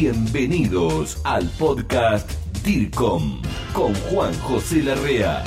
Bienvenidos al podcast DIRCOM con Juan José Larrea.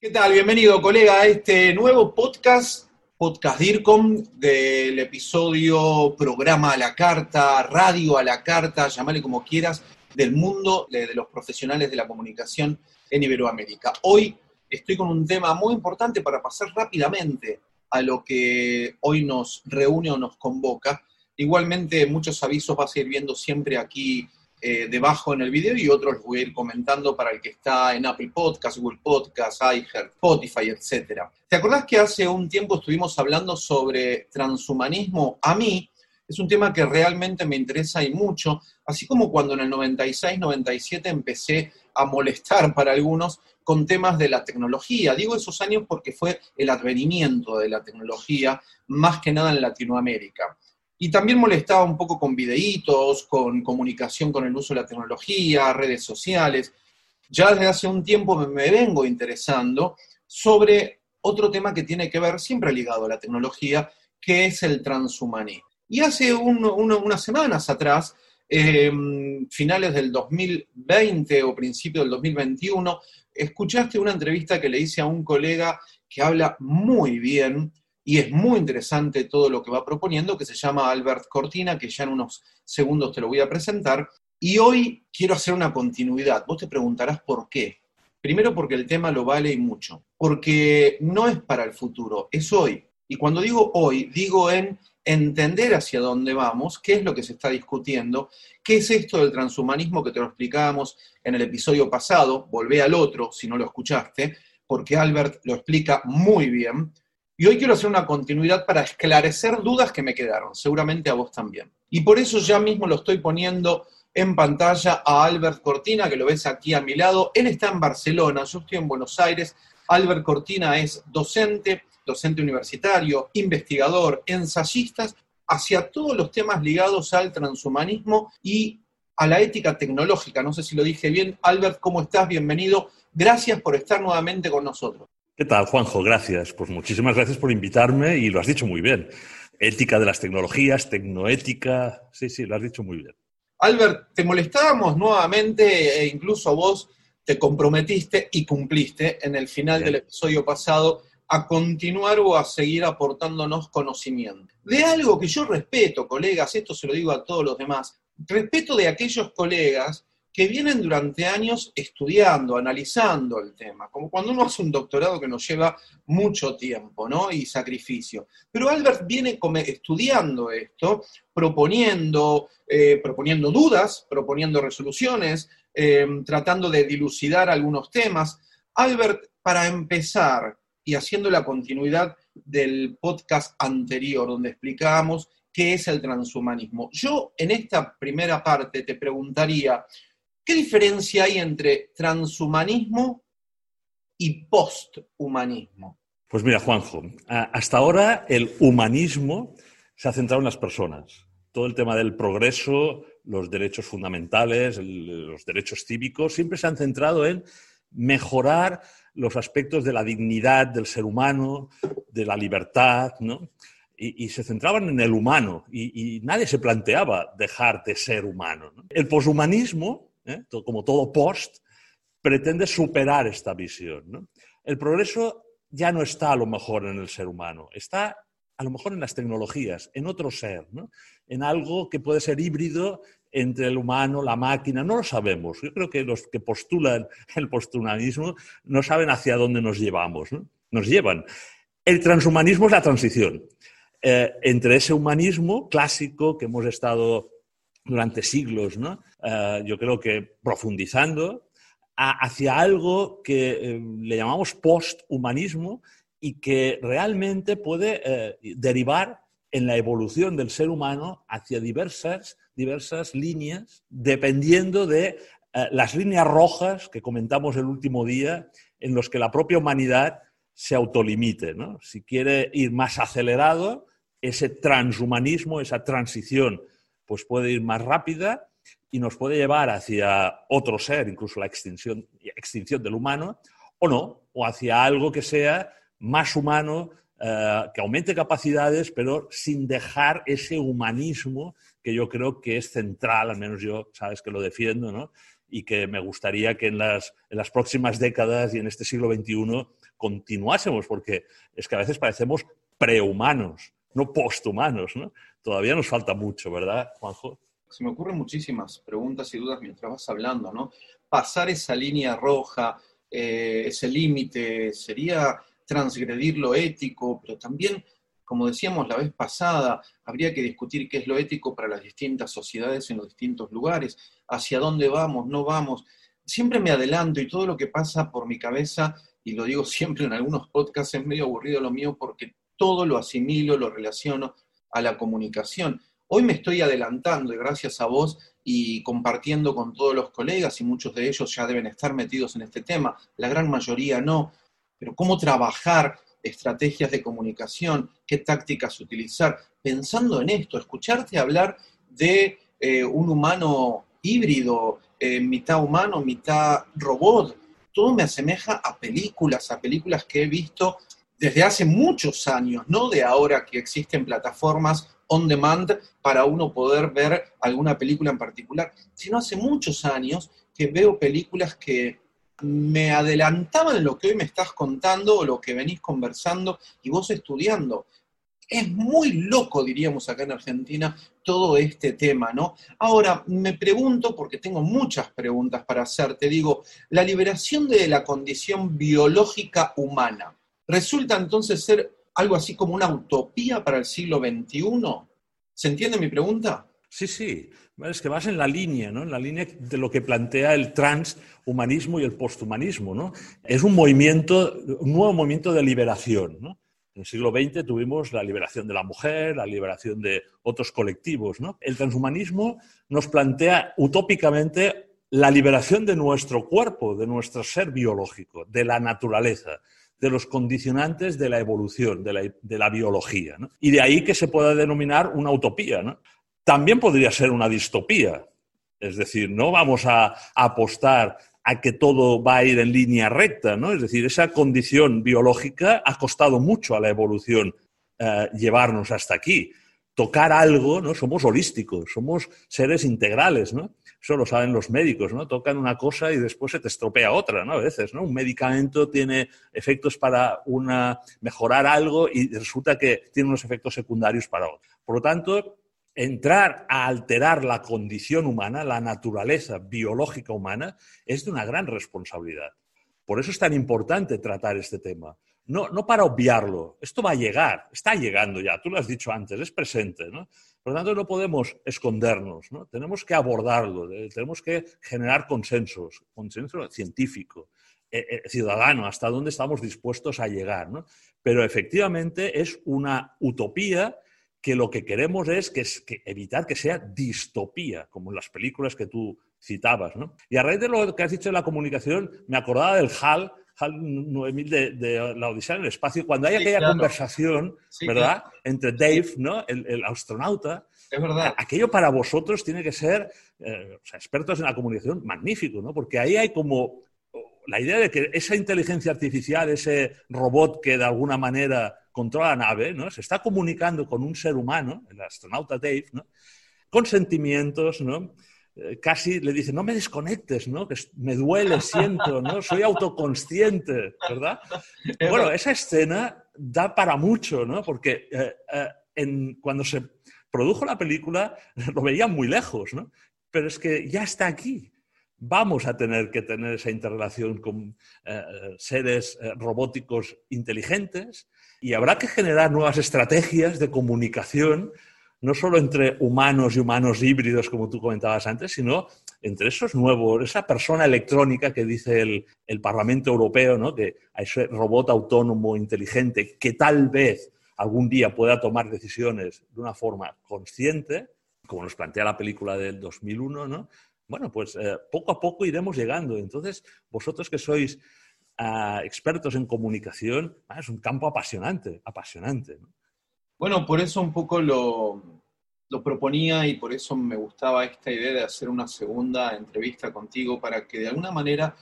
¿Qué tal? Bienvenido, colega, a este nuevo podcast, Podcast DIRCOM, del episodio Programa a la Carta, Radio a la Carta, llamale como quieras, del mundo de, de los profesionales de la comunicación en Iberoamérica. Hoy estoy con un tema muy importante para pasar rápidamente a lo que hoy nos reúne o nos convoca. Igualmente, muchos avisos vas a ir viendo siempre aquí eh, debajo en el video y otros los voy a ir comentando para el que está en Apple Podcast, Google Podcast, iHeart, Spotify, etc. ¿Te acordás que hace un tiempo estuvimos hablando sobre transhumanismo? A mí es un tema que realmente me interesa y mucho, así como cuando en el 96, 97 empecé a molestar para algunos con temas de la tecnología. Digo esos años porque fue el advenimiento de la tecnología, más que nada en Latinoamérica. Y también molestaba un poco con videitos, con comunicación con el uso de la tecnología, redes sociales. Ya desde hace un tiempo me, vengo interesando sobre otro tema que tiene que ver, siempre ligado a la tecnología, que es el transhumanismo. Y hace unas semanas atrás Em, finales del 2020 o principio del 2021, escuchaste una entrevista que le hice a un colega que habla muy bien y es muy interesante todo lo que va proponiendo, que se llama Albert Cortina, que ya en unos segundos te lo voy a presentar. Y hoy quiero hacer una continuidad. Vos te preguntarás por qué. Primero porque el tema lo vale y mucho. Porque no es para el futuro, es hoy. Y cuando digo hoy, digo en entender hacia dónde vamos, qué es lo que se está discutiendo, qué es esto del transhumanismo que te lo explicábamos en el episodio pasado, volvé al otro si no lo escuchaste, porque Albert lo explica muy bien. Y hoy quiero hacer una continuidad para esclarecer dudas que me quedaron, seguramente a vos también. Y por eso ya mismo lo estoy poniendo en pantalla a Albert Cortina, que lo ves aquí a mi lado. Él está en Barcelona, yo estoy en Buenos Aires. Albert Cortina es docente, docente universitario, investigador, ensayistas, hacia todos los temas ligados al transhumanismo y a la ética tecnológica. No sé si lo dije bien. Albert, ¿cómo estás? Bienvenido. Gracias por estar nuevamente con nosotros. ¿Qué tal, Juanjo? Gracias. Pues muchísimas gracias por invitarme y lo has dicho muy bien. Ética de las tecnologías, tecnoética. Sí, sí, lo has dicho muy bien. Albert, te molestábamos nuevamente e incluso vos te comprometiste y cumpliste en el final del episodio pasado a continuar o a seguir aportándonos conocimiento. De algo que yo respeto, colegas, esto se lo digo a todos los demás, respeto de aquellos colegas que vienen durante años estudiando, analizando el tema, como cuando uno hace un doctorado que nos lleva mucho tiempo ¿no? y sacrificio. Pero Albert viene estudiando esto, proponiendo, eh, proponiendo dudas, proponiendo resoluciones, eh, tratando de dilucidar algunos temas. Albert, para empezar, y haciendo la continuidad del podcast anterior, donde explicábamos qué es el transhumanismo. Yo en esta primera parte te preguntaría, ¿qué diferencia hay entre transhumanismo y posthumanismo? Pues mira, Juanjo, hasta ahora el humanismo se ha centrado en las personas. Todo el tema del progreso, los derechos fundamentales, los derechos cívicos, siempre se han centrado en mejorar los aspectos de la dignidad del ser humano, de la libertad, ¿no? Y, se centraban en el humano y, nadie se planteaba dejar de ser humano. El poshumanismo, ¿eh? como todo post, pretende superar esta visión. El progreso ya no está a lo mejor en el ser humano, está a lo mejor en las tecnologías, en otro ser, en algo que puede ser híbrido entre el humano, la máquina, no lo sabemos. Yo creo que los que postulan el posthumanismo no saben hacia dónde nos llevamos, nos llevan. El transhumanismo es la transición eh, entre ese humanismo clásico que hemos estado durante siglos, ¿no? Eh, yo creo que profundizando, hacia algo que eh, le llamamos posthumanismo y que realmente puede derivar en la evolución del ser humano hacia diversas, diversas líneas, dependiendo de eh, las líneas rojas que comentamos el último día, en los que la propia humanidad se autolimite. Si quiere ir más acelerado, ese transhumanismo, esa transición, pues puede ir más rápida y nos puede llevar hacia otro ser, incluso la extinción, extinción del humano, o no, o hacia algo que sea más humano, eh, que aumente capacidades, pero sin dejar ese humanismo que yo creo que es central, al menos yo sabes que lo defiendo, ¿no? y que me gustaría que en las, en las próximas décadas y en este siglo XXI continuásemos, porque es que a veces parecemos prehumanos, no posthumanos. ¿no? Todavía nos falta mucho, ¿verdad, Juanjo? Se me ocurren muchísimas preguntas y dudas mientras vas hablando, ¿no? Pasar esa línea roja, eh, ese límite, sería transgredir lo ético, pero también como decíamos la vez pasada, habría que discutir qué es lo ético para las distintas sociedades en los distintos lugares, hacia dónde vamos, no vamos. Siempre me adelanto y todo lo que pasa por mi cabeza, y lo digo siempre en algunos podcasts, es medio aburrido lo mío porque todo lo asimilo, lo relaciono a la comunicación. Hoy me estoy adelantando y gracias a vos y compartiendo con todos los colegas y muchos de ellos ya deben estar metidos en este tema, la gran mayoría no, pero cómo trabajar estrategias de comunicación, qué tácticas utilizar, pensando en esto, escucharte hablar de eh, un humano híbrido, eh, mitad humano, mitad robot, todo me asemeja a películas, a películas que he visto desde hace muchos años, no de ahora que existen plataformas on demand para uno poder ver alguna película en particular, sino hace muchos años que veo películas que me adelantaban lo que hoy me estás contando o lo que venís conversando y vos estudiando. Es muy loco, diríamos acá en Argentina, todo este tema, ¿no? Ahora, me pregunto, porque tengo muchas preguntas para hacerte, digo, la liberación de la condición biológica humana, ¿resulta entonces ser algo así como una utopía para el siglo XXI? ¿Se entiende mi pregunta? Sí, sí, es que vas en la línea, ¿no? En la línea de lo que plantea el transhumanismo y el posthumanismo, ¿no? Es un movimiento, un nuevo movimiento de liberación, ¿no? En el siglo XX tuvimos la liberación de la mujer, la liberación de otros colectivos, ¿no? El transhumanismo nos plantea utópicamente la liberación de nuestro cuerpo, de nuestro ser biológico, de la naturaleza, de los condicionantes de la evolución, de la, de la biología. Y de ahí que se pueda denominar una utopía. ¿no? también podría ser una distopía. Es decir, no vamos a, apostar a que todo va a ir en línea recta, ¿no? Es decir, esa condición biológica ha costado mucho a la evolución eh, llevarnos hasta aquí. Tocar algo, ¿no? Somos holísticos, somos seres integrales, ¿no? Eso lo saben los médicos, ¿no? Tocan una cosa y después se te estropea otra, ¿no? A veces, ¿no? Un medicamento tiene efectos para una, mejorar algo y resulta que tiene unos efectos secundarios para otro. Por lo tanto, entrar a alterar la condición humana, la naturaleza biológica humana, es de una gran responsabilidad. Por eso es tan importante tratar este tema. No, no para obviarlo, esto va a llegar, está llegando ya, tú lo has dicho antes, es presente. ¿no? Por lo tanto, no podemos escondernos, ¿no? tenemos que abordarlo, eh, tenemos que generar consensos, consenso científico, eh, eh, ciudadano, hasta dónde estamos dispuestos a llegar. ¿no? Pero efectivamente es una utopía que lo que queremos es que, evitar que sea distopía, como en las películas que tú citabas. ¿no? Y a raíz de lo que has dicho de la comunicación, me acordaba del HAL 9000 de, la Odisea en el espacio, cuando hay aquella conversación, ¿verdad?, entre Dave, ¿no?, el, astronauta. Es verdad. Aquello para vosotros tiene que ser, eh, o sea, expertos en la comunicación, magnífico, ¿no? Porque ahí hay como la idea de que esa inteligencia artificial, ese robot que de alguna manera controla la nave, ¿no? Se está comunicando con un ser humano, el astronauta Dave, ¿no? Con sentimientos, ¿no? Eh, casi le dice, no me desconectes, ¿no? Que me duele, siento, ¿no? Soy autoconsciente, ¿verdad? Bueno, esa escena da para mucho, ¿no? Porque eh, eh, cuando se produjo la película lo veían muy lejos, ¿no? Pero es que ya está aquí, vamos a tener que tener esa interrelación con seres robóticos inteligentes y habrá que generar nuevas estrategias de comunicación, no solo entre humanos y humanos híbridos, como tú comentabas antes, sino entre esos nuevos, esa persona electrónica que dice el, Parlamento Europeo, ¿no? que a ese robot autónomo inteligente que tal vez algún día pueda tomar decisiones de una forma consciente, como nos plantea la película del 2001, ¿no? Bueno, pues eh, poco a poco iremos llegando. Entonces, vosotros que sois a expertos en comunicación, ah, es un campo apasionante, apasionante. Bueno, por eso un poco lo, proponía y por eso me gustaba esta idea de hacer una segunda entrevista contigo para que de alguna manera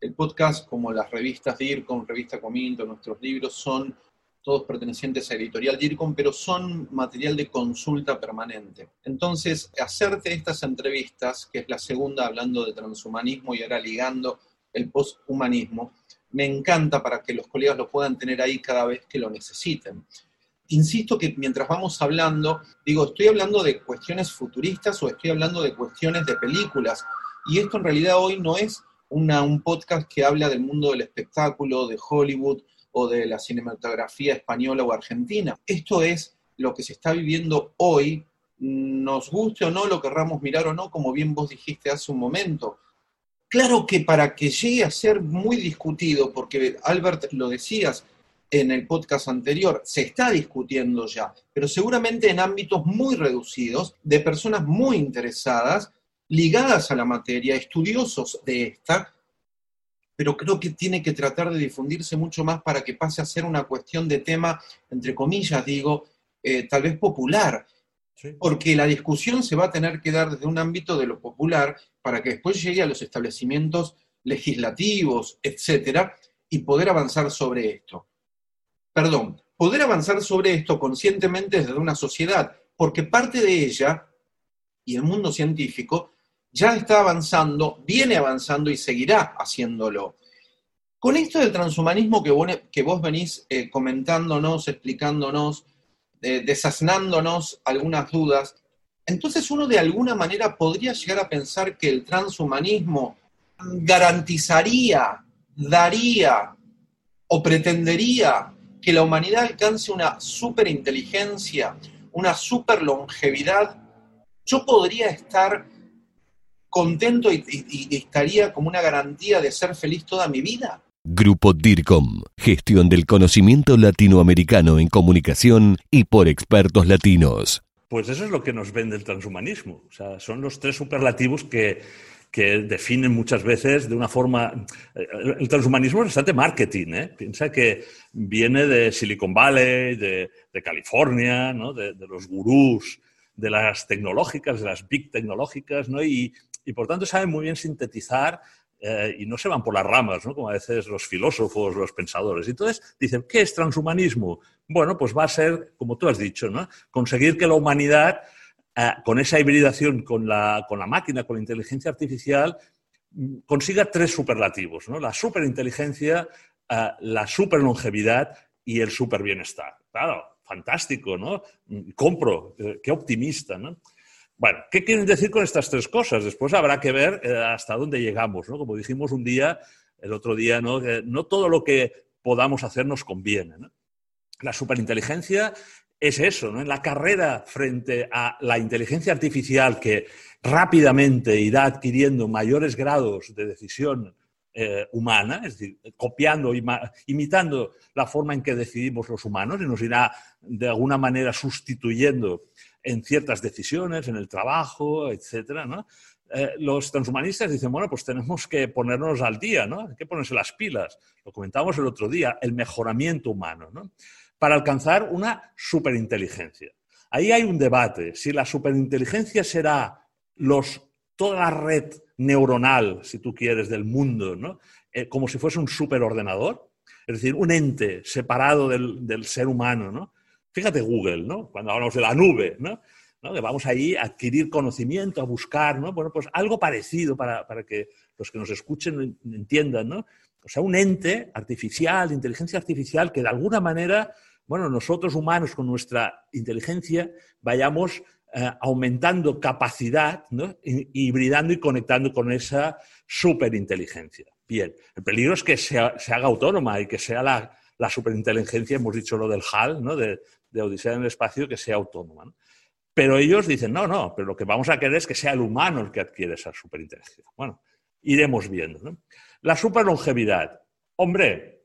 el podcast, como las revistas DIRCOM, Revista Cominto, nuestros libros, son todos pertenecientes a Editorial DIRCOM, pero son material de consulta permanente. Entonces, hacerte estas entrevistas, que es la segunda hablando de transhumanismo y ahora ligando el posthumanismo, me encanta para que los colegas lo puedan tener ahí cada vez que lo necesiten. Insisto que mientras vamos hablando, digo, estoy hablando de cuestiones futuristas o estoy hablando de cuestiones de películas. Y esto en realidad hoy no es un podcast que habla del mundo del espectáculo, de Hollywood o de la cinematografía española o argentina. Esto es lo que se está viviendo hoy, nos guste o no, lo querramos mirar o no, como bien vos dijiste hace un momento. Claro que para que llegue a ser muy discutido, porque Albert lo decías en el podcast anterior, se está discutiendo ya, pero seguramente en ámbitos muy reducidos, de personas muy interesadas, ligadas a la materia, estudiosos de esta, pero creo que tiene que tratar de difundirse mucho más para que pase a ser una cuestión de tema, entre comillas, digo, eh, tal vez popular, porque la discusión se va a tener que dar desde un ámbito de lo popular para que después llegue a los establecimientos legislativos, etcétera, y poder avanzar sobre esto. Perdón, poder avanzar sobre esto conscientemente desde una sociedad, porque parte de ella y el mundo científico ya está avanzando, viene avanzando y seguirá haciéndolo. Con esto del transhumanismo que vos, venís eh, comentándonos, explicándonos, eh, desasnándonos algunas dudas, entonces uno de alguna manera podría llegar a pensar que el transhumanismo garantizaría, daría o pretendería que la humanidad alcance una superinteligencia, una superlongevidad. Yo podría estar contento y, estaría como una garantía de ser feliz toda mi vida. Grupo DIRCOM, gestión del conocimiento latinoamericano en comunicación y por expertos latinos. Pues eso es lo que nos vende el transhumanismo. O sea, son los tres superlativos que, que definen muchas veces de una forma... Eh, el transhumanismo es bastante marketing, ¿eh? Piensa que viene de Silicon Valley, de, California, ¿no? de, de, los gurús de las tecnológicas, de las big tecnológicas, ¿no? Y, por tanto saben muy bien sintetizar eh, y no se van por las ramas, ¿no? como a veces los filósofos, los pensadores. Entonces dicen, ¿qué es transhumanismo? Bueno, pues va a ser, como tú has dicho, ¿no? conseguir que la humanidad, eh, con esa hibridación con la, con la máquina, con la inteligencia artificial, consiga tres superlativos, ¿no? la superinteligencia, eh, la superlongevidad y el superbienestar. Claro, fantástico, ¿no? Compro, qué optimista, ¿no? Bueno, ¿qué quieren decir con estas tres cosas? Después habrá que ver eh, hasta dónde llegamos, ¿no? Como dijimos un día, el otro día, ¿no? no todo lo que podamos hacer nos conviene. La superinteligencia es eso, ¿no? En la carrera frente a la inteligencia artificial que rápidamente irá adquiriendo mayores grados de decisión eh, humana, es decir, copiando, imitando la forma en que decidimos los humanos y nos irá de alguna manera sustituyendo en ciertas decisiones, en el trabajo, etcétera. Eh, los transhumanistas dicen, bueno, pues tenemos que ponernos al día, ¿no? Hay que ponerse las pilas. Lo comentábamos el otro día, el mejoramiento humano, ¿no? Para alcanzar una superinteligencia. Ahí hay un debate, si la superinteligencia será los, toda la red neuronal, si tú quieres, del mundo, ¿no? Eh, como si fuese un superordenador, es decir, un ente separado del, del ser humano, ¿no? Fíjate Google, ¿no? Cuando hablamos de la nube, ¿no? Que vamos ahí a adquirir conocimiento, a buscar, ¿no? Bueno, pues algo parecido para, que los que nos escuchen entiendan, ¿no? O sea, un ente artificial, inteligencia artificial, que de alguna manera, bueno, nosotros humanos con nuestra inteligencia vayamos eh, aumentando capacidad, ¿no? hibridando y conectando con esa superinteligencia. Bien, el peligro es que se haga autónoma y que sea la, superinteligencia, hemos dicho lo del HAL, ¿no? de, Odisea en el espacio que sea autónoma. Pero ellos dicen, no, no, pero lo que vamos a querer es que sea el humano el que adquiere esa superinteligencia. Bueno, iremos viendo. ¿no? La superlongevidad. Hombre,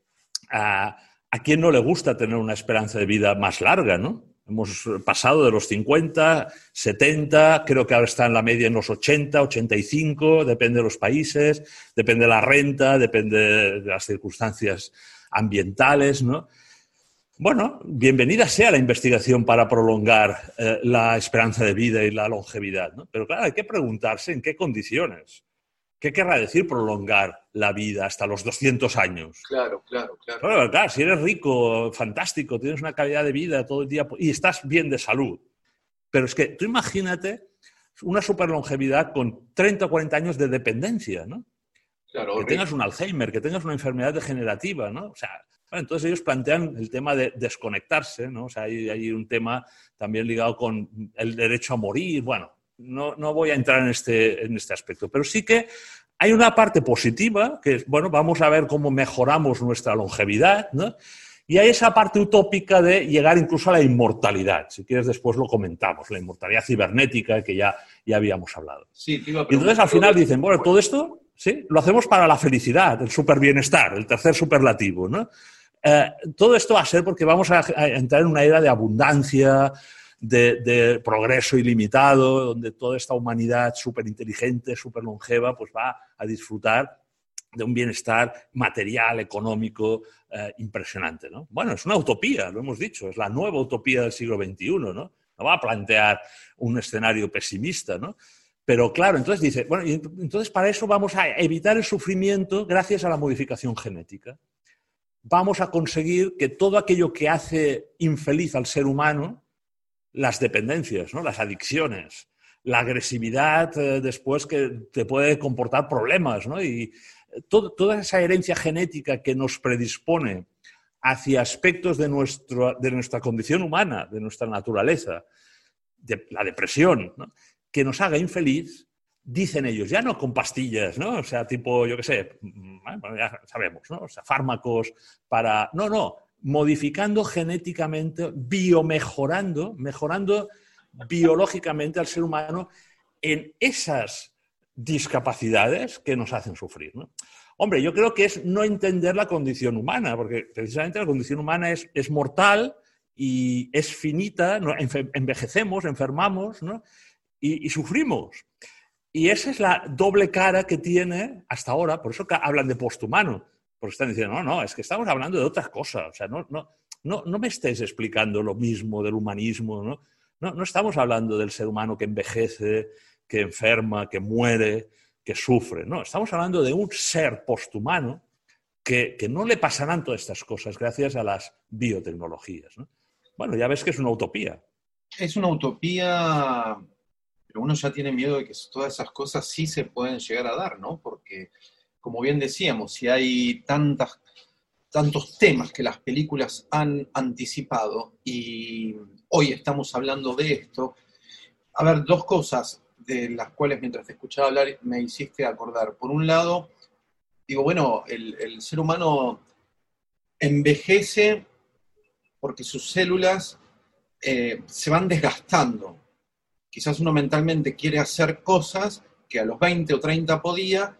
a, a quién no le gusta tener una esperanza de vida más larga, ¿no? Hemos pasado de los 50, 70, creo que ahora está en la media en los 80, 85, depende de los países, depende de la renta, depende de las circunstancias ambientales, ¿no? Bueno, bienvenida sea la investigación para prolongar eh, la esperanza de vida y la longevidad, ¿no? Pero claro, hay que preguntarse en qué condiciones. ¿Qué querrá decir prolongar la vida hasta los 200 años? Claro, claro, claro. Claro, si eres rico, fantástico, tienes una calidad de vida todo el día y estás bien de salud. Pero es que tú imagínate una superlongevidad con 30 o 40 años de dependencia, ¿no? Claro, que tengas un Alzheimer, que tengas una enfermedad degenerativa, ¿no? O sea, entonces ellos plantean el tema de desconectarse, ¿no? O sea, hay, hay, un tema también ligado con el derecho a morir, bueno, no, no voy a entrar en este, en este aspecto, pero sí que hay una parte positiva, que es, bueno, vamos a ver cómo mejoramos nuestra longevidad, ¿no? Y hay esa parte utópica de llegar incluso a la inmortalidad. Si quieres, después lo comentamos, la inmortalidad cibernética que ya, ya habíamos hablado. Sí, y entonces al final dicen, bueno, todo esto ¿sí? lo hacemos para la felicidad, el superbienestar, el tercer superlativo. ¿no? Eh, todo esto va a ser porque vamos a, a entrar en una era de abundancia, de, progreso ilimitado, donde toda esta humanidad súper inteligente, súper longeva, pues va a disfrutar de un bienestar material, económico eh, impresionante. ¿no? Bueno, es una utopía, lo hemos dicho, es la nueva utopía del siglo XXI, ¿no? No va a plantear un escenario pesimista, ¿no? Pero claro, entonces dice, bueno, entonces para eso vamos a evitar el sufrimiento gracias a la modificación genética. Vamos a conseguir que todo aquello que hace infeliz al ser humano, las dependencias, ¿no? las adicciones, la agresividad eh, después que te puede comportar problemas, ¿no? Y toda esa herencia genética que nos predispone hacia aspectos de, de nuestra condición humana, de nuestra naturaleza, de la depresión, que nos haga infeliz, dicen ellos, ya no con pastillas, ¿no? O sea, tipo, yo qué sé, mm, ya sabemos, ¿no? O sea, fármacos para... No, no, modificando genéticamente, biomejorando, mejorando biológicamente al ser humano en esas discapacidades que nos hacen sufrir. Hombre, yo creo que es no entender la condición humana, porque precisamente la condición humana es, es mortal y es finita, envejecemos, enfermamos y, y sufrimos. Y esa es la doble cara que tiene hasta ahora, por eso hablan de posthumano porque están diciendo, no, no, es que estamos hablando de otras cosas. O sea, no, no, no, no me estés explicando lo mismo del humanismo, ¿no? ¿no? No estamos hablando del ser humano que envejece, que enferma, que muere, que sufre. No, estamos hablando de un ser posthumano que, que no le pasarán todas estas cosas gracias a las biotecnologías. ¿no? Bueno, ya ves que es una utopía. Es una utopía, pero uno ya tiene miedo de que todas esas cosas sí se pueden llegar a dar, ¿no? Porque como bien decíamos, si hay tantas, tantos temas que las películas han anticipado y hoy estamos hablando de esto, a ver, dos cosas de las cuales mientras te escuchaba hablar me hiciste acordar. Por un lado, digo, bueno, el, ser humano envejece porque sus células eh, se van desgastando. Quizás uno mentalmente quiere hacer cosas que a los 20 o 30 podía,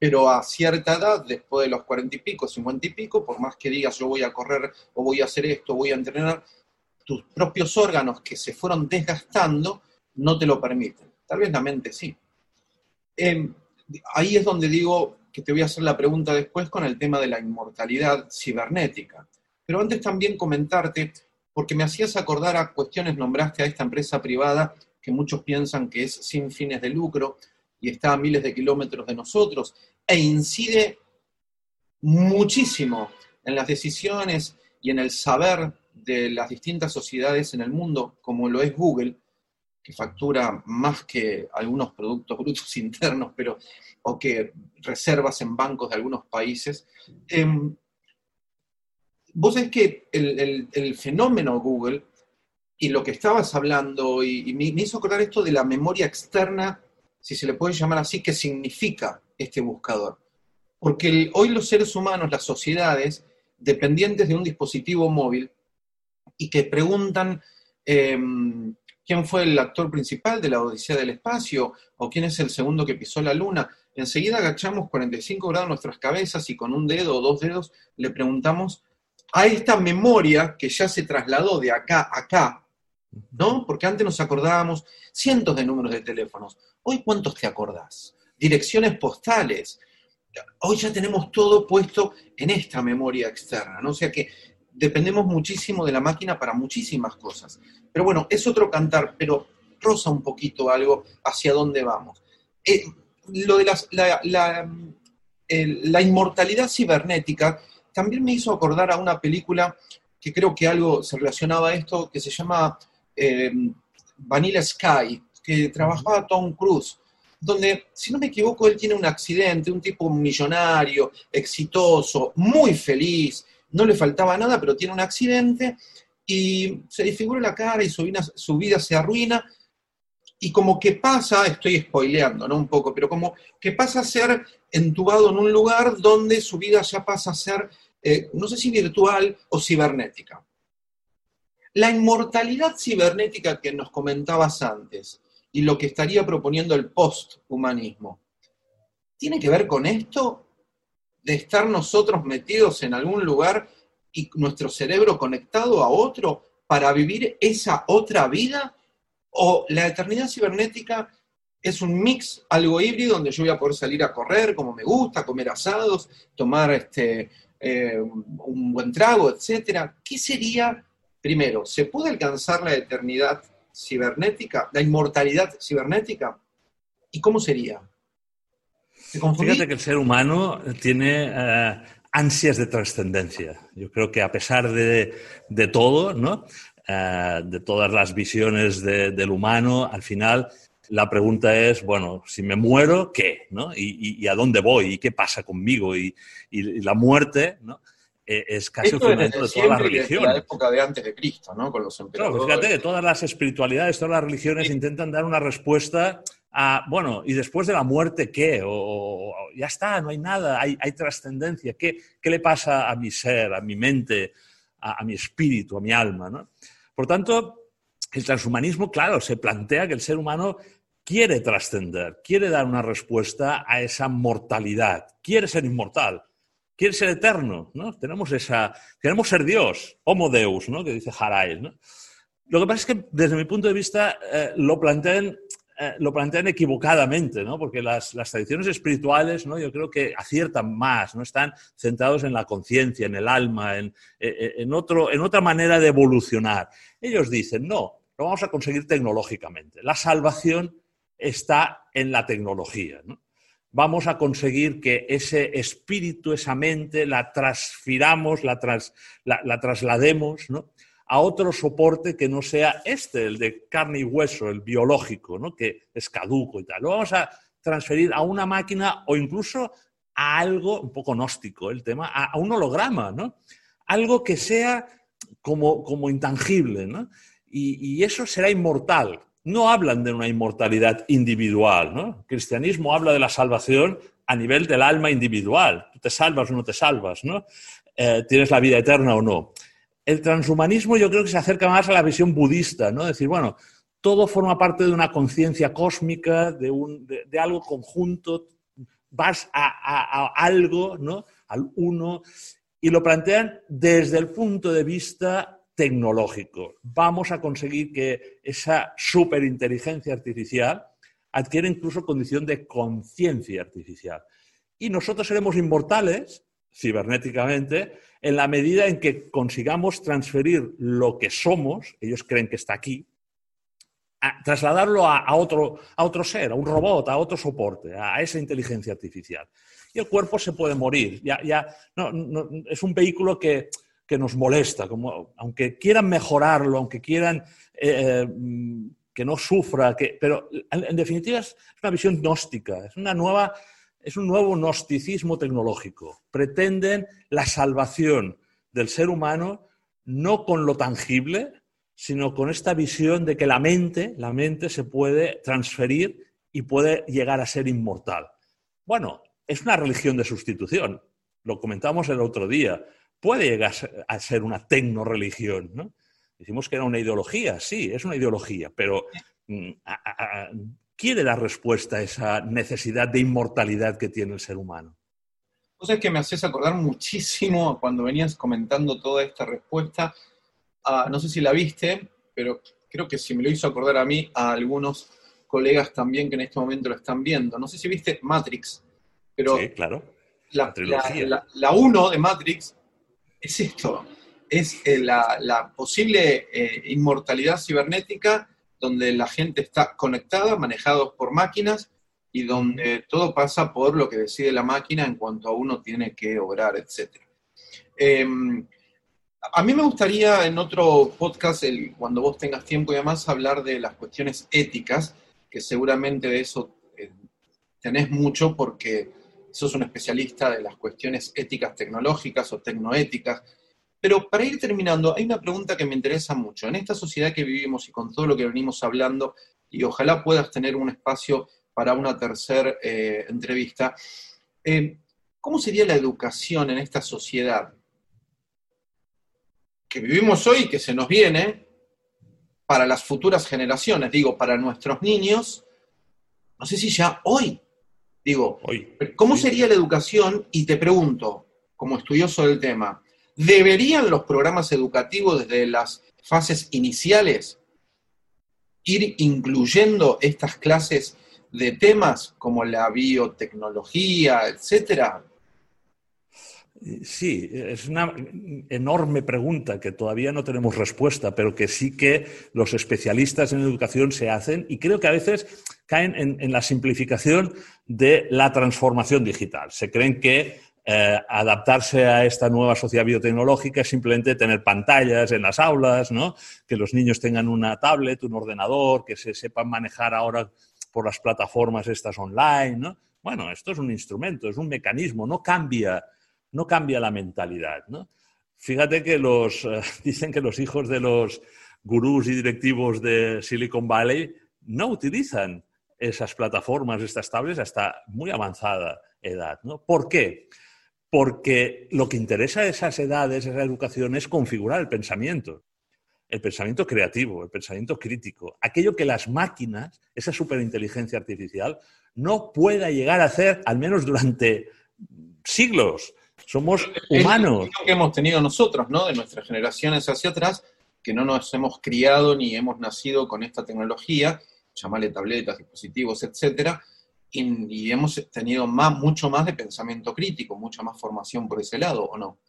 pero a cierta edad, después de los cuarenta y pico, cincuenta y pico, por más que digas yo voy a correr o voy a hacer esto, voy a entrenar, tus propios órganos que se fueron desgastando no te lo permiten. Tal vez la mente sí. Em, ahí es donde digo que te voy a hacer la pregunta después con el tema de la inmortalidad cibernética. Pero antes también comentarte, porque me hacías acordar a cuestiones, nombraste a esta empresa privada que muchos piensan que es sin fines de lucro y está a miles de kilómetros de nosotros, e incide muchísimo en las decisiones y en el saber de las distintas sociedades en el mundo, como lo es Google, que factura más que algunos productos brutos internos, pero, o que reservas en bancos de algunos países. Em, vos es que el, fenómeno Google y lo que estabas hablando, y, me, me, hizo acordar esto de la memoria externa, si se le puede llamar así, qué significa este buscador. Porque hoy los seres humanos, las sociedades, dependientes de un dispositivo móvil y que preguntan em, quién fue el actor principal de la Odisea del Espacio o quién es el segundo que pisó la Luna, enseguida agachamos 45 grados nuestras cabezas y con un dedo o dos dedos le preguntamos a esta memoria que ya se trasladó de acá a acá, ¿no? Porque antes nos acordábamos cientos de números de teléfonos. Hoy, ¿cuántos te acordás? direcciones postales. Hoy ya tenemos todo puesto en esta memoria externa, ¿no? O sea que dependemos muchísimo de la máquina para muchísimas cosas. Pero bueno, es otro cantar, pero rosa un poquito algo hacia dónde vamos. Eh, lo de la, la, inmortalidad cibernética también me hizo acordar a una película que creo que algo se relacionaba a esto, que se llama eh, Vanilla Sky, que trabajaba Tom Cruise, donde, si no me equivoco, él tiene un accidente, un tipo millonario, exitoso, muy feliz, no le faltaba nada, pero tiene un accidente y se disfigura la cara y su vida, su vida se arruina. Y como que pasa, estoy spoileando, ¿no? Un poco, pero como que pasa a ser entubado en un lugar donde su vida ya pasa a ser, eh, no sé si virtual o cibernética. La inmortalidad cibernética que nos comentabas antes y lo que estaría proponiendo el posthumanismo, ¿tiene que ver con esto? De estar nosotros metidos en algún lugar y nuestro cerebro conectado a otro para vivir esa otra vida? ¿O la eternidad cibernética es un mix, algo híbrido, donde yo voy a poder salir a correr como me gusta, comer asados, tomar este, eh, un buen trago, etcétera? ¿Qué sería Primero, ¿se puede alcanzar la eternidad cibernética, la inmortalidad cibernética? ¿Y cómo sería? Fíjate que el ser humano tiene eh, ansias de trascendencia. Yo creo que a pesar de, todo, ¿no? Eh, de todas las visiones del humano, al final la pregunta es, bueno, si me muero, ¿qué? ¿no? ¿Y, a dónde voy? ¿Y qué pasa conmigo? Y, y la muerte, ¿no? Eh, es casi el fundamento de todas las religiones. la época de antes de Cristo, ¿no? Con los emperadores. Claro, fíjate, todas las espiritualidades, todas las religiones intentan dar una respuesta a, bueno, ¿y después de la muerte qué? O, ya está, no hay nada, hay, trascendencia. ¿Qué, ¿Qué, le pasa a mi ser, a mi mente, a, mi espíritu, a mi alma? ¿no? Por tanto, el transhumanismo, claro, se plantea que el ser humano quiere trascender, quiere dar una respuesta a esa mortalidad, quiere ser inmortal quiere ser eterno, ¿no? Tenemos esa, queremos ser Dios, homo deus, ¿no? Que dice Harai, ¿no? Lo que pasa es que desde mi punto de vista eh, lo plantean eh, lo plantean equivocadamente, ¿no? porque las, tradiciones espirituales ¿no? yo creo que aciertan más, ¿no? están centrados en la conciencia, en el alma, en, eh, en, otro, en otra manera de evolucionar. Ellos dicen, no, lo vamos a conseguir tecnológicamente. La salvación está en la tecnología. ¿no? Vamos a conseguir que ese espíritu, esa mente, la transfiramos, la, la, traslademos a otro soporte que no sea este, el de carne y hueso, el biológico, ¿no? que es caduco y tal. Lo vamos a transferir a una máquina o incluso a algo, un poco gnóstico el tema, a, un holograma, ¿no? algo que sea como, intangible. ¿no? Y eso será inmortal, no hablan de una inmortalidad individual. ¿no? El cristianismo habla de la salvación a nivel del alma individual. Tú te salvas o no te salvas, ¿no? Eh, tienes la vida eterna o no. El transhumanismo yo creo que se acerca más a la visión budista, ¿no? Decir, bueno, todo forma parte de una conciencia cósmica, de, un, de, algo conjunto, vas a, a algo, ¿no? Al uno, y lo plantean desde el punto de vista tecnológico. Vamos a conseguir que esa superinteligencia artificial adquiera incluso condición de conciencia artificial. Y nosotros seremos inmortales, cibernéticamente, en la medida en que consigamos transferir lo que somos, ellos creen que está aquí, trasladarlo a, otro, a otro ser, a un robot, a otro soporte, a esa inteligencia artificial. Y el cuerpo se puede morir. Ya, ya, es un vehículo que que nos molesta, como, aunque quieran mejorarlo, aunque quieran eh, mm, que no sufra, que, pero en, definitiva es una visión gnóstica, es, una nueva, es un nuevo gnosticismo tecnológico. Pretenden la salvación del ser humano no con lo tangible, sino con esta visión de que la mente, la mente se puede transferir y puede llegar a ser inmortal. Bueno, es una religión de sustitución. Lo comentamos el otro día puede llegar a ser una tecnoreligión, ¿no? Decimos que era una ideología, sí, es una ideología, pero mm, quiere dar respuesta a esa necesidad de inmortalidad que tiene el ser humano. O sea, que me haces acordar muchísimo cuando venías comentando toda esta respuesta. no sé si la viste, pero creo que si me lo hizo acordar a mí, a algunos colegas también que en este momento lo están viendo. No sé si viste Matrix, pero sí, claro. la, la, la, uno de Matrix es esto, es eh, la, posible eh, inmortalidad cibernética donde la gente está conectada, manejados por máquinas, y donde todo pasa por lo que decide la máquina en cuanto a uno tiene que obrar, etc. Em, a mí me gustaría en otro podcast, cuando vos tengas tiempo y demás, hablar de las cuestiones éticas, que seguramente de eso eh, tenés mucho porque sos un especialista de las cuestiones éticas tecnológicas o tecnoéticas. Pero para ir terminando, hay una pregunta que me interesa mucho. En esta sociedad que vivimos y con todo lo que venimos hablando, y ojalá puedas tener un espacio para una tercera eh, entrevista, eh, ¿cómo sería la educación en esta sociedad que vivimos hoy que se nos viene para las futuras generaciones? Digo, para nuestros niños, no sé si ya hoy, digo, ¿cómo sería la educación? Y te pregunto, como estudioso del tema, ¿deberían los programas educativos desde las fases iniciales ir incluyendo estas clases de temas como la biotecnología, etcétera? Sí, es una enorme pregunta que todavía no tenemos respuesta, pero que sí que los especialistas en educación se hacen y creo que a veces caen en, la simplificación de la transformación digital. Se creen que eh, adaptarse a esta nueva sociedad biotecnológica es simplemente tener pantallas en las aulas, que los niños tengan una tablet, un ordenador, que se sepan manejar ahora por las plataformas estas online. ¿no? Bueno, esto es un instrumento, es un mecanismo, no cambia, no cambia la mentalidad. Fíjate que los, eh, dicen que los hijos de los gurús y directivos de Silicon Valley no utilizan esas plataformas, estas tablets, hasta muy avanzada edad. ¿no? ¿Por qué? porque lo que interesa a esas edades, esa educación, es configurar el pensamiento, el pensamiento creativo, el pensamiento crítico, aquello que las máquinas, esa superinteligencia artificial, no pueda llegar a hacer, al menos durante siglos. Somos humanos. Es lo que hemos tenido nosotros, ¿no? De nuestras generaciones hacia atrás, que no nos hemos criado ni hemos nacido con esta tecnología, llamarle tabletas, dispositivos, etcétera, y, hemos tenido más, mucho más de pensamiento crítico, mucha más formación por ese lado, ¿o no?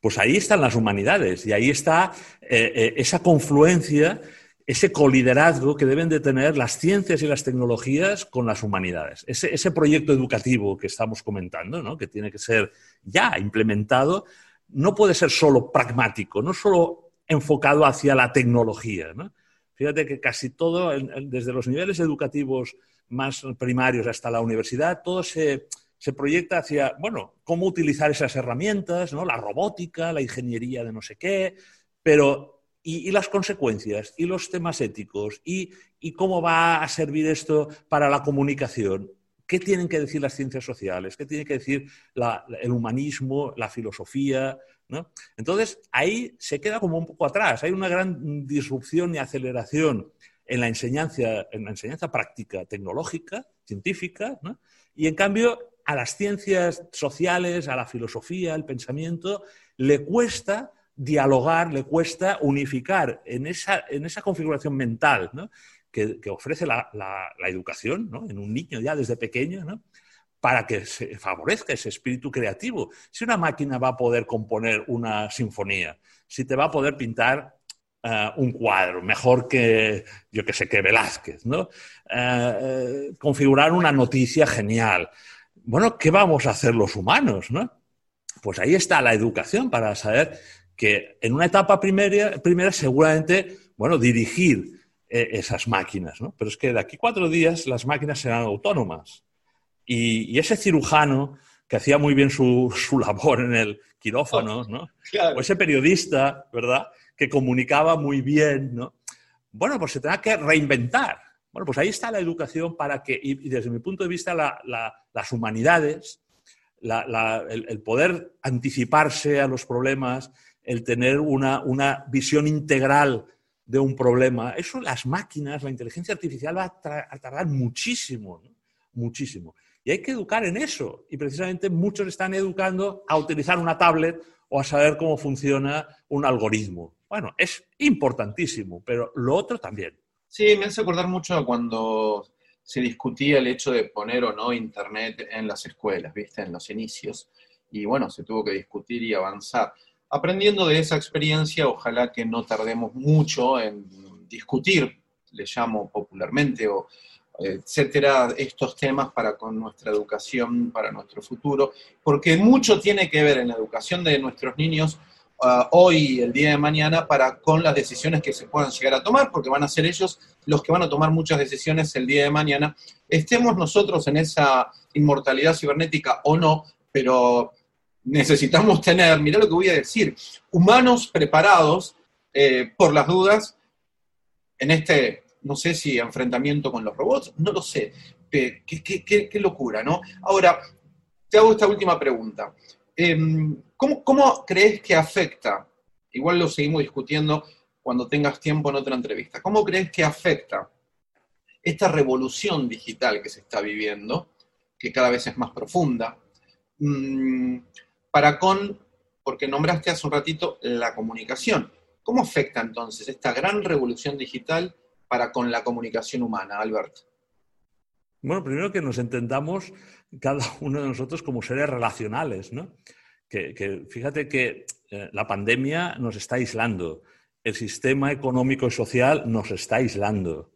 Pues ahí están las humanidades y ahí está eh, eh, esa confluencia, ese coliderazgo que deben de tener las ciencias y las tecnologías con las humanidades. Ese, ese proyecto educativo que estamos comentando, ¿no? que tiene que ser ya implementado, no puede ser solo pragmático, no solo enfocado hacia la tecnología. ¿no? Fíjate que casi todo, desde los niveles educativos más primarios hasta la universidad, todo se, proyecta hacia, bueno, cómo utilizar esas herramientas, ¿no? La robótica, la ingeniería de no sé qué, pero y, las consecuencias, y los temas éticos, y, cómo va a servir esto para la comunicación. ¿Qué tienen que decir las ciencias sociales? ¿Qué tiene que decir el humanismo, la filosofía? ¿No? Entonces, ahí se queda como un poco atrás. Hay una gran disrupción y aceleración en la enseñanza, en la enseñanza práctica tecnológica, científica, y en cambio a las ciencias sociales, a la filosofía, al pensamiento, le cuesta dialogar, le cuesta unificar en esa, en esa configuración mental que, ofrece la, educación en un niño ya desde pequeño, para que se favorezca ese espíritu creativo. Si una máquina va a poder componer una sinfonía, si te va a poder pintar eh, un cuadro, mejor que, yo que sé, que Velázquez, ¿no? Eh, eh, configurar una noticia genial. Bueno, ¿qué vamos a hacer los humanos, no? Pues ahí está la educación para saber que en una etapa primera, primera seguramente, bueno, dirigir esas máquinas, ¿no? Pero es que de aquí cuatro días las máquinas serán autónomas. Y, ese cirujano que hacía muy bien su, labor en el quirófano, ¿no? O ese periodista, ¿verdad? que comunicaba muy bien, ¿no? Bueno, pues se tendrá que reinventar. Bueno, pues ahí está la educación para que, y, desde mi punto de vista, las humanidades, el, poder anticiparse a los problemas, el tener una, visión integral de un problema, eso las máquinas, la inteligencia artificial va a, tardar muchísimo, muchísimo. Hay que educar en eso. Y precisamente muchos están educando a utilizar una tablet o a saber cómo funciona un algoritmo. Bueno, es importantísimo, pero lo otro también. Sí, me hace acordar mucho cuando se discutía el hecho de poner o no Internet en las escuelas, ¿viste? En los inicios. Y bueno, se tuvo que discutir y avanzar. Aprendiendo de esa experiencia, ojalá que no tardemos mucho en discutir, le llamo popularmente, o etcétera, estos temas para con nuestra educación, para nuestro futuro, porque mucho tiene que ver en la educación de nuestros niños uh, hoy el día de mañana para con las decisiones que se puedan llegar a tomar, porque van a ser ellos los que van a tomar muchas decisiones el día de mañana, estemos nosotros en esa inmortalidad cibernética o no, pero necesitamos tener, mira lo que voy a decir, humanos preparados eh, por las dudas en este, no sé si enfrentamiento con los robots, no lo sé, qué, locura, ¿no? Ahora, te hago esta última pregunta. Em, ¿cómo, ¿Cómo crees que afecta? Igual lo seguimos discutiendo cuando tengas tiempo en otra entrevista. ¿Cómo crees que afecta esta revolución digital que se está viviendo, que cada vez es más profunda, mm, para con, porque nombraste hace un ratito la comunicación? ¿Cómo afecta entonces esta gran revolución digital para con la comunicación humana, Albert? Bueno, primero que nos entendamos cada uno de nosotros como seres relacionales, ¿no? Que, fíjate que eh, la pandemia nos está aislando, el sistema económico y social nos está aislando.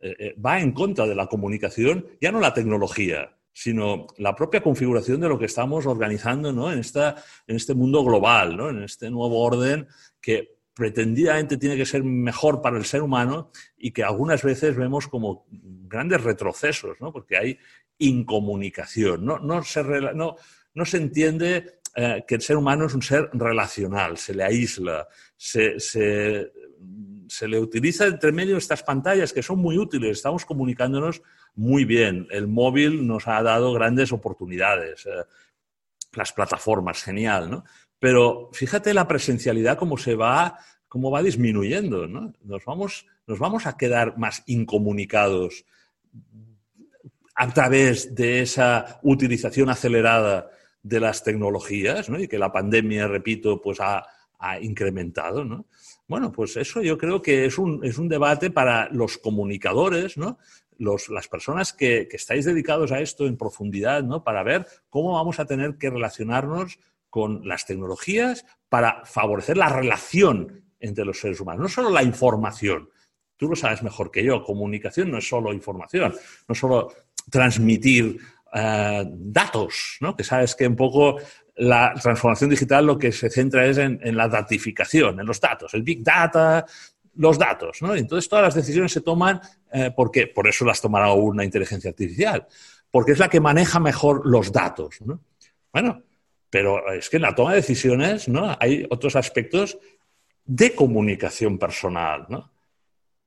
Eh, eh, va en contra de la comunicación, ya no la tecnología, sino la propia configuración de lo que estamos organizando ¿no? en, esta, en este mundo global, ¿no? en este nuevo orden que pretendidamente tiene que ser mejor para el ser humano y que algunas veces vemos como grandes retrocesos, ¿no? porque hay incomunicación, no, no, se, no, no se entiende eh, que el ser humano es un ser relacional, se le aísla, se, se, se, le utiliza entre medio estas pantallas que son muy útiles, estamos comunicándonos muy bien, el móvil nos ha dado grandes oportunidades, eh, las plataformas, genial, ¿no? Pero fíjate la presencialidad cómo se va, cómo va disminuyendo, ¿no? Nos vamos, nos vamos a quedar más incomunicados a través de esa utilización acelerada de las tecnologías, ¿no? Y que la pandemia, repito, pues ha, incrementado, ¿no? Bueno, pues eso yo creo que es un, es un debate para los comunicadores, ¿no? Las personas que, que, estáis dedicados a esto en profundidad, ¿no? Para ver cómo vamos a tener que relacionarnos con las tecnologías para favorecer la relación entre los seres humanos, no solo la información. Tú lo sabes mejor que yo, comunicación no es solo información, no solo transmitir uh, datos, ¿no? que sabes que un poco la transformación digital lo que se centra es en, en, la datificación, en los datos, el big data, los datos. ¿no? Entonces todas las decisiones se toman eh, porque, por eso las tomará una inteligencia artificial, porque es la que maneja mejor los datos. ¿no? Bueno, pero es que en la toma de decisiones ¿no? hay otros aspectos de comunicación personal. ¿no?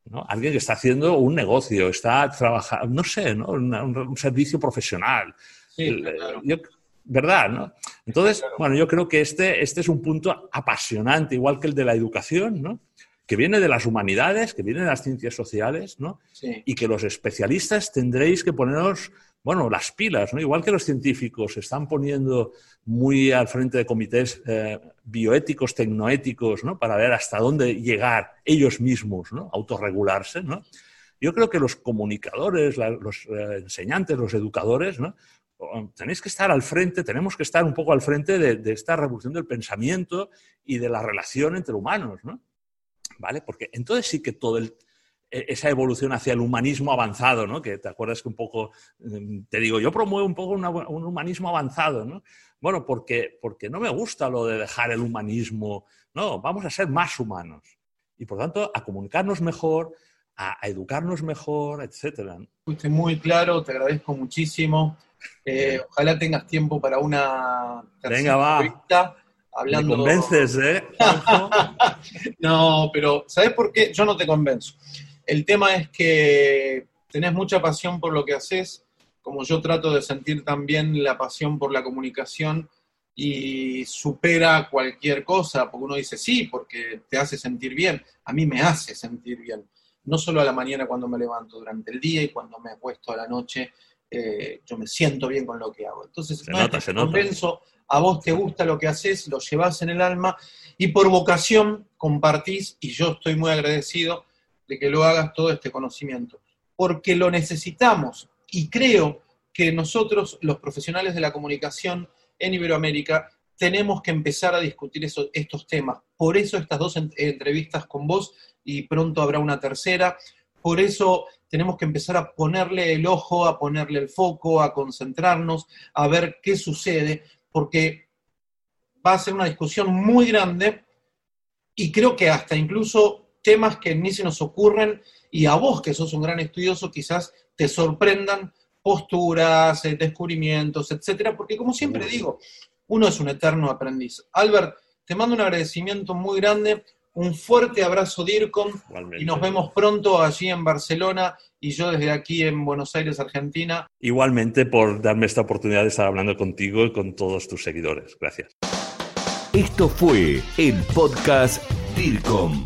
¿no? Alguien que está haciendo un negocio, está trabajando, no sé, ¿no? Un, un, servicio profesional. Sí, claro. yo, ¿Verdad? ¿no? Entonces, claro. bueno, yo creo que este, este es un punto apasionante, igual que el de la educación, ¿no? que viene de las humanidades, que viene de las ciencias sociales, ¿no? Sí. y que los especialistas tendréis que poneros bueno, las pilas, ¿no? Igual que los científicos están poniendo muy al frente de comités eh, bioéticos, tecnoéticos, ¿no? Para ver hasta dónde llegar ellos mismos, ¿no? Autorregularse, ¿no? Yo creo que los comunicadores, los eh, enseñantes, los educadores, ¿no? Tenéis que estar al frente, tenemos que estar un poco al frente de, de esta revolución del pensamiento y de la relación entre humanos, ¿no? ¿Vale? Porque entonces sí que todo el, esa evolución hacia el humanismo avanzado, ¿no? Que te acuerdas que un poco, mm, te digo, yo promuevo un poco una, un humanismo avanzado, ¿no? Bueno, porque, porque no me gusta lo de dejar el humanismo, no, vamos a ser más humanos y por tanto a comunicarnos mejor, a, a educarnos mejor, etcétera. Fuiste muy claro, te agradezco muchísimo. Eh, ojalá tengas tiempo para una Venga, va. Hablando... Me convences, ¿eh? no, pero ¿sabes por qué? Yo no te convenzo. El tema es que tenés mucha pasión por lo que haces, como yo trato de sentir también la pasión por la comunicación y supera cualquier cosa, porque uno dice sí, porque te hace sentir bien, a mí me hace sentir bien, no solo a la mañana cuando me levanto, durante el día y cuando me acuesto a la noche, eh, yo me siento bien con lo que hago. Entonces, se nota, se convenzo, a vos te gusta lo que haces, lo llevas en el alma y por vocación compartís, y yo estoy muy agradecido de que lo hagas todo este conocimiento, porque lo necesitamos y creo que nosotros, los profesionales de la comunicación en Iberoamérica, tenemos que empezar a discutir estos temas. Por eso estas dos entrevistas con vos y pronto habrá una tercera. Por eso tenemos que empezar a ponerle el ojo, a ponerle el foco, a concentrarnos, a ver qué sucede, porque va a ser una discusión muy grande y creo que hasta incluso temas que ni se nos ocurren y a vos que sos un gran estudioso quizás te sorprendan posturas, eh, descubrimientos, etcétera, porque como siempre digo, uno es un eterno aprendiz. Albert, te mando un agradecimiento muy grande, un fuerte abrazo DIRCOM y nos vemos pronto allí en Barcelona y yo desde aquí en Buenos Aires, Argentina. Igualmente por darme esta oportunidad de estar hablando contigo y con todos tus seguidores. Gracias. Esto fue el podcast DIRCOM,